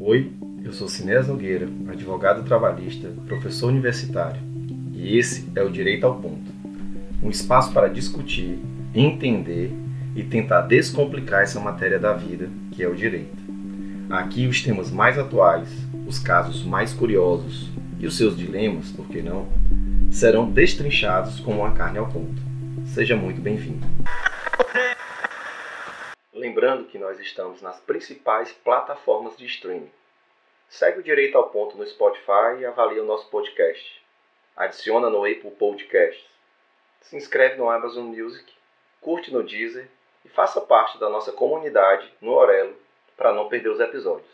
Oi, eu sou Sinés Nogueira, advogado trabalhista, professor universitário, e esse é o Direito ao Ponto um espaço para discutir, entender e tentar descomplicar essa matéria da vida, que é o direito. Aqui os temas mais atuais, os casos mais curiosos e os seus dilemas, por que não, serão destrinchados como uma carne ao ponto. Seja muito bem-vindo. Lembrando que nós estamos nas principais plataformas de streaming. Segue o Direito ao Ponto no Spotify e avalie o nosso podcast. Adiciona no Apple Podcasts. Se inscreve no Amazon Music, curte no Deezer e faça parte da nossa comunidade no Orelo para não perder os episódios.